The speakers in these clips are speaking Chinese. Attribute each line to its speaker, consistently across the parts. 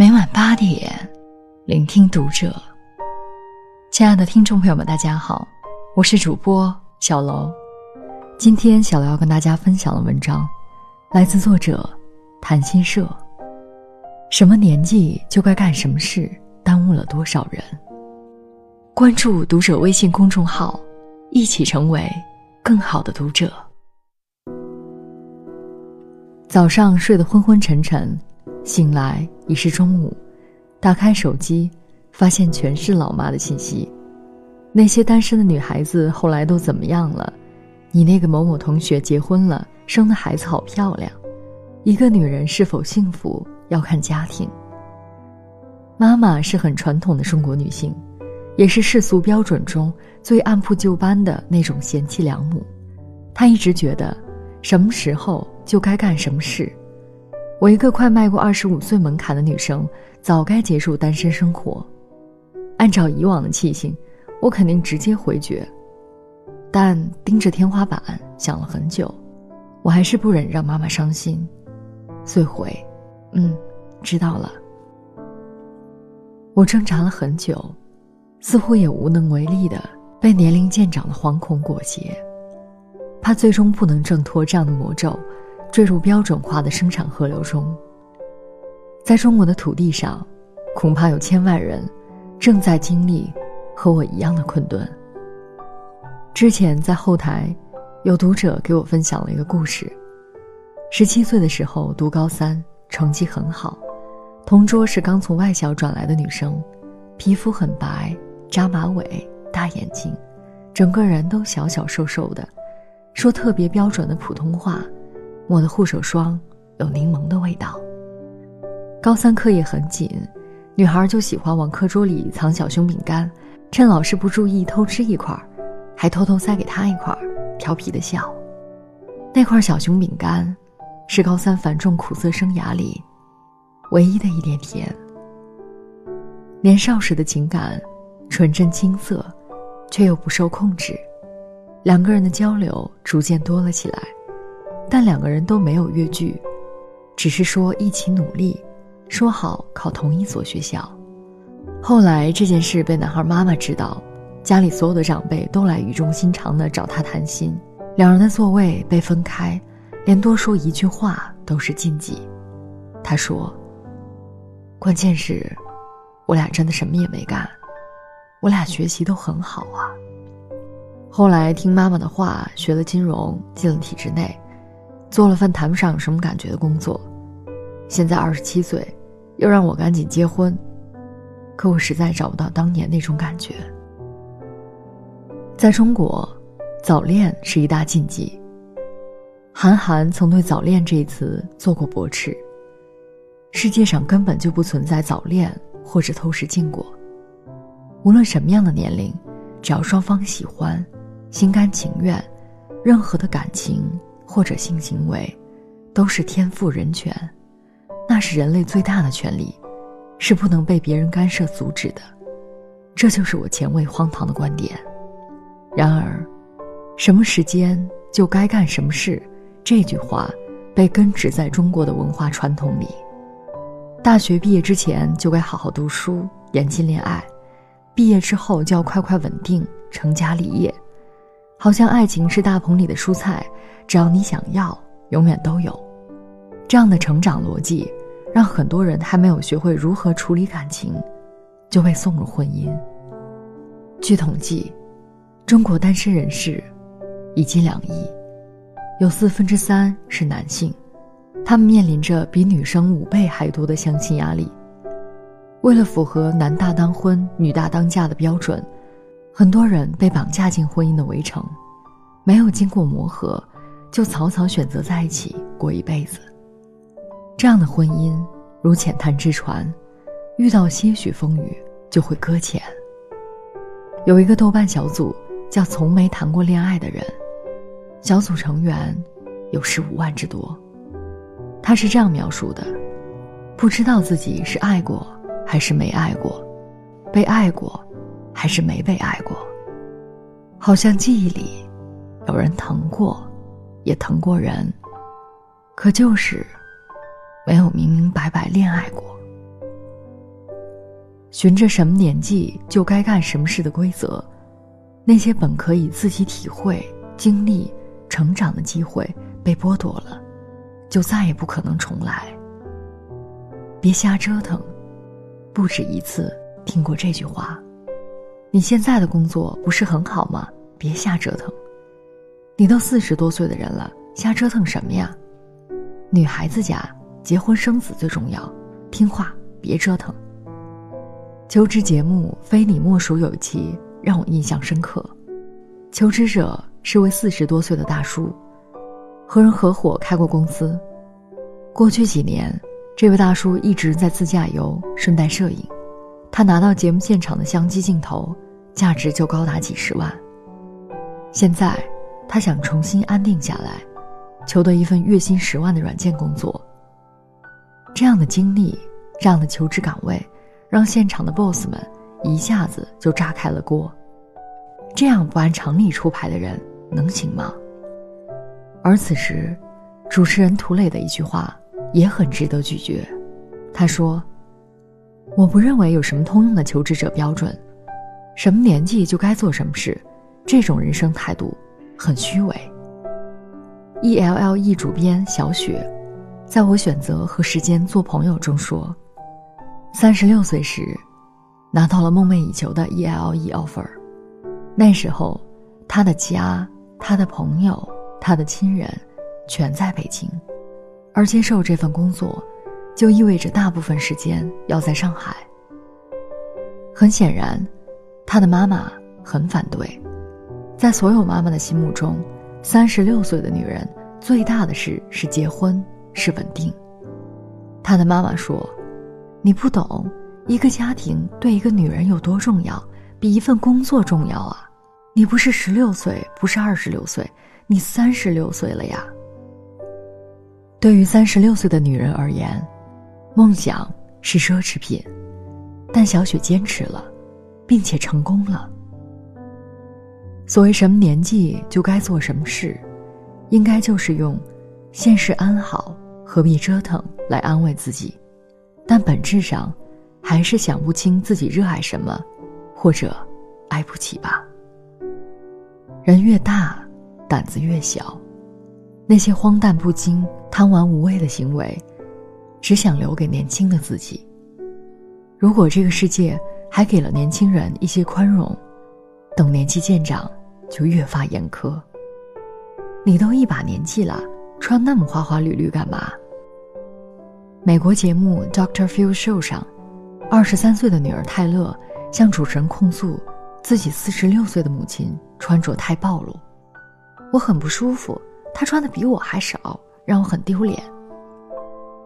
Speaker 1: 每晚八点，聆听读者。亲爱的听众朋友们，大家好，我是主播小楼。今天小楼要跟大家分享的文章，来自作者谈心社。什么年纪就该干什么事，耽误了多少人？关注读者微信公众号，一起成为更好的读者。早上睡得昏昏沉沉。醒来已是中午，打开手机，发现全是老妈的信息。那些单身的女孩子后来都怎么样了？你那个某某同学结婚了，生的孩子好漂亮。一个女人是否幸福，要看家庭。妈妈是很传统的中国女性，也是世俗标准中最按部就班的那种贤妻良母。她一直觉得，什么时候就该干什么事。我一个快迈过二十五岁门槛的女生，早该结束单身生活。按照以往的气性，我肯定直接回绝。但盯着天花板想了很久，我还是不忍让妈妈伤心，遂回：“嗯，知道了。”我挣扎了很久，似乎也无能为力的被年龄渐长的惶恐裹挟，怕最终不能挣脱这样的魔咒。坠入标准化的生产河流中。在中国的土地上，恐怕有千万人正在经历和我一样的困顿。之前在后台，有读者给我分享了一个故事：十七岁的时候读高三，成绩很好，同桌是刚从外校转来的女生，皮肤很白，扎马尾，大眼睛，整个人都小小瘦瘦的，说特别标准的普通话。抹的护手霜有柠檬的味道。高三课业很紧，女孩就喜欢往课桌里藏小熊饼干，趁老师不注意偷吃一块，还偷偷塞给他一块，调皮的笑。那块小熊饼干，是高三繁重苦涩生涯里唯一的一点甜。年少时的情感，纯真青涩，却又不受控制，两个人的交流逐渐多了起来。但两个人都没有越剧，只是说一起努力，说好考同一所学校。后来这件事被男孩妈妈知道，家里所有的长辈都来语重心长的找他谈心，两人的座位被分开，连多说一句话都是禁忌。他说：“关键是，我俩真的什么也没干，我俩学习都很好啊。”后来听妈妈的话，学了金融，进了体制内。做了份谈不上有什么感觉的工作，现在二十七岁，又让我赶紧结婚，可我实在找不到当年那种感觉。在中国，早恋是一大禁忌。韩寒曾对“早恋”这一词做过驳斥：世界上根本就不存在早恋或者偷食禁果，无论什么样的年龄，只要双方喜欢，心甘情愿，任何的感情。或者性行为，都是天赋人权，那是人类最大的权利，是不能被别人干涉阻止的。这就是我前卫荒唐的观点。然而，什么时间就该干什么事，这句话被根植在中国的文化传统里。大学毕业之前就该好好读书，严禁恋爱；毕业之后就要快快稳定，成家立业。好像爱情是大棚里的蔬菜，只要你想要，永远都有。这样的成长逻辑，让很多人还没有学会如何处理感情，就被送入婚姻。据统计，中国单身人士已近两亿，有四分之三是男性，他们面临着比女生五倍还多的相亲压力。为了符合男大当婚、女大当嫁的标准。很多人被绑架进婚姻的围城，没有经过磨合，就草草选择在一起过一辈子。这样的婚姻如浅滩之船，遇到些许风雨就会搁浅。有一个豆瓣小组叫“从没谈过恋爱的人”，小组成员有十五万之多。他是这样描述的：不知道自己是爱过还是没爱过，被爱过。还是没被爱过，好像记忆里有人疼过，也疼过人，可就是没有明明白白恋爱过。循着什么年纪就该干什么事的规则，那些本可以自己体会、经历、成长的机会被剥夺了，就再也不可能重来。别瞎折腾，不止一次听过这句话。你现在的工作不是很好吗？别瞎折腾。你都四十多岁的人了，瞎折腾什么呀？女孩子家结婚生子最重要，听话，别折腾。求职节目非你莫属有一期让我印象深刻，求职者是位四十多岁的大叔，和人合伙开过公司。过去几年，这位大叔一直在自驾游，顺带摄影。他拿到节目现场的相机镜头，价值就高达几十万。现在。他想重新安定下来，求得一份月薪十万的软件工作。这样的经历，这样的求职岗位，让现场的 boss 们一下子就炸开了锅。这样不按常理出牌的人能行吗？而此时，主持人涂磊的一句话也很值得咀嚼。他说：“我不认为有什么通用的求职者标准，什么年纪就该做什么事，这种人生态度。”很虚伪。E L L E 主编小雪，在我选择和时间做朋友中说，三十六岁时，拿到了梦寐以求的 E L E offer，那时候，他的家、他的朋友、他的亲人，全在北京，而接受这份工作，就意味着大部分时间要在上海。很显然，他的妈妈很反对。在所有妈妈的心目中，三十六岁的女人最大的事是结婚，是稳定。她的妈妈说：“你不懂，一个家庭对一个女人有多重要，比一份工作重要啊！你不是十六岁，不是二十六岁，你三十六岁了呀。”对于三十六岁的女人而言，梦想是奢侈品，但小雪坚持了，并且成功了。所谓什么年纪就该做什么事，应该就是用“现世安好，何必折腾”来安慰自己，但本质上，还是想不清自己热爱什么，或者爱不起吧。人越大，胆子越小，那些荒诞不经、贪玩无畏的行为，只想留给年轻的自己。如果这个世界还给了年轻人一些宽容，等年纪渐长。就越发严苛。你都一把年纪了，穿那么花花绿绿干嘛？美国节目《Doctor Phil Show》上，二十三岁的女儿泰勒向主持人控诉自己四十六岁的母亲穿着太暴露，我很不舒服，她穿的比我还少，让我很丢脸，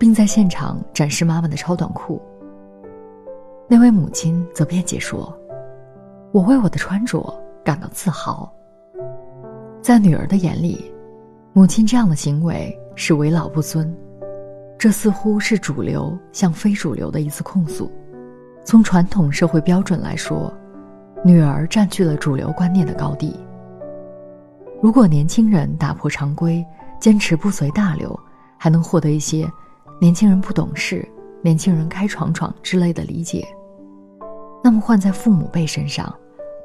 Speaker 1: 并在现场展示妈妈的超短裤。那位母亲则辩解说：“我为我的穿着。”感到自豪。在女儿的眼里，母亲这样的行为是为老不尊，这似乎是主流向非主流的一次控诉。从传统社会标准来说，女儿占据了主流观念的高地。如果年轻人打破常规，坚持不随大流，还能获得一些“年轻人不懂事”“年轻人开闯闯”之类的理解，那么换在父母辈身上。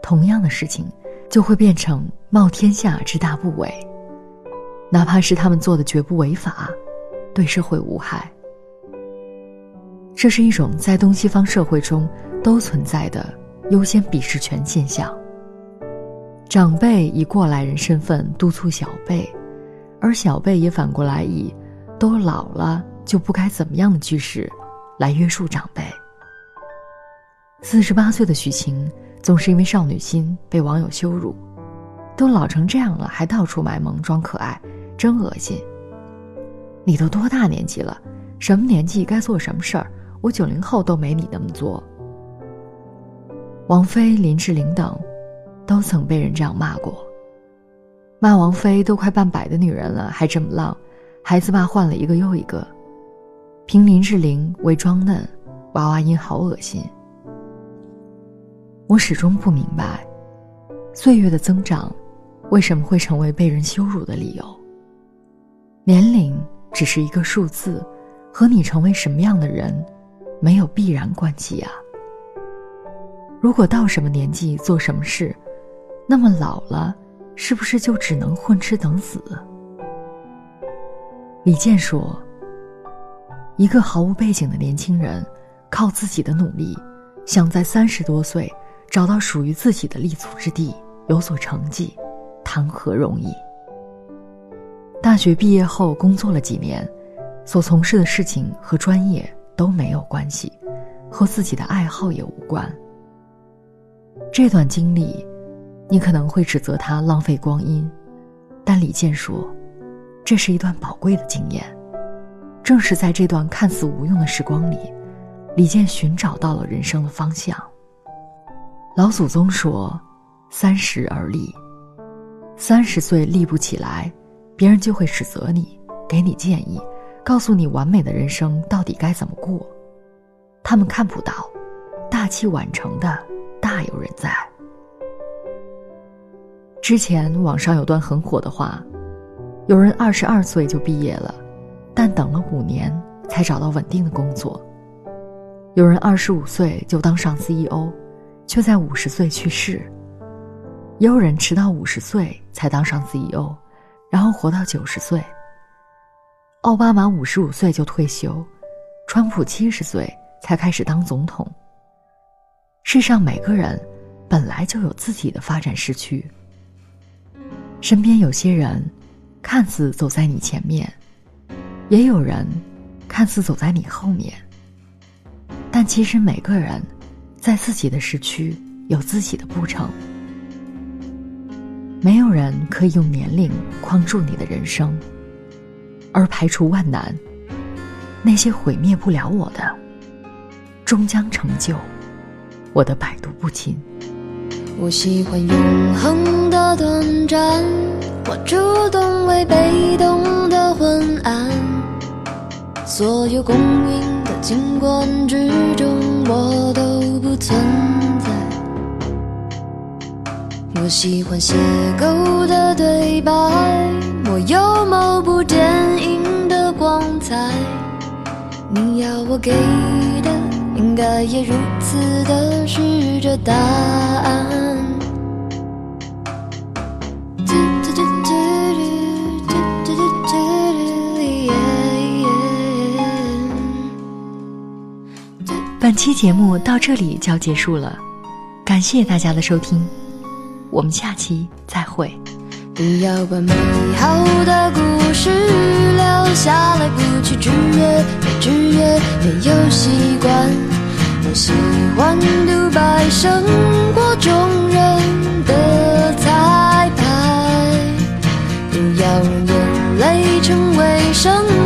Speaker 1: 同样的事情，就会变成冒天下之大不韪。哪怕是他们做的绝不违法，对社会无害。这是一种在东西方社会中都存在的优先鄙视权现象。长辈以过来人身份督促小辈，而小辈也反过来以“都老了就不该怎么样的”句式来约束长辈。四十八岁的许晴。总是因为少女心被网友羞辱，都老成这样了还到处卖萌装可爱，真恶心。你都多大年纪了？什么年纪该做什么事儿？我九零后都没你那么作。王菲、林志玲等，都曾被人这样骂过。骂王菲都快半百的女人了还这么浪，孩子爸换了一个又一个。凭林志玲为装嫩，娃娃音好恶心。我始终不明白，岁月的增长，为什么会成为被人羞辱的理由？年龄只是一个数字，和你成为什么样的人，没有必然关系呀。如果到什么年纪做什么事，那么老了，是不是就只能混吃等死？李健说：“一个毫无背景的年轻人，靠自己的努力，想在三十多岁找到属于自己的立足之地，有所成绩，谈何容易？”大学毕业后工作了几年，所从事的事情和专业都没有关系，和自己的爱好也无关。这段经历，你可能会指责他浪费光阴，但李健说。这是一段宝贵的经验，正是在这段看似无用的时光里，李健寻找到了人生的方向。老祖宗说：“三十而立，三十岁立不起来，别人就会指责你，给你建议，告诉你完美的人生到底该怎么过。他们看不到，大器晚成的大有人在。”之前网上有段很火的话。有人二十二岁就毕业了，但等了五年才找到稳定的工作；有人二十五岁就当上 CEO，却在五十岁去世；也有人迟到五十岁才当上 CEO，然后活到九十岁。奥巴马五十五岁就退休，川普七十岁才开始当总统。世上每个人本来就有自己的发展时区，身边有些人。看似走在你前面，也有人看似走在你后面。但其实每个人在自己的时区有自己的步程，没有人可以用年龄框住你的人生，而排除万难，那些毁灭不了我的，终将成就我的百毒不侵。
Speaker 2: 我喜欢永恒的短暂。我主动为被动的昏暗，所有公允的景观之中，我都不存在。我喜欢邂逅的对白，我有某部电影的光彩。你要我给的，应该也如此的是这答案。
Speaker 1: 本期节目到这里就要结束了，感谢大家的收听，我们下期再会。
Speaker 2: 不要把美好的故事留下来，不去制约，没制约，没有习惯。我喜欢独白，胜过众人的彩排。不要让眼泪成为生活。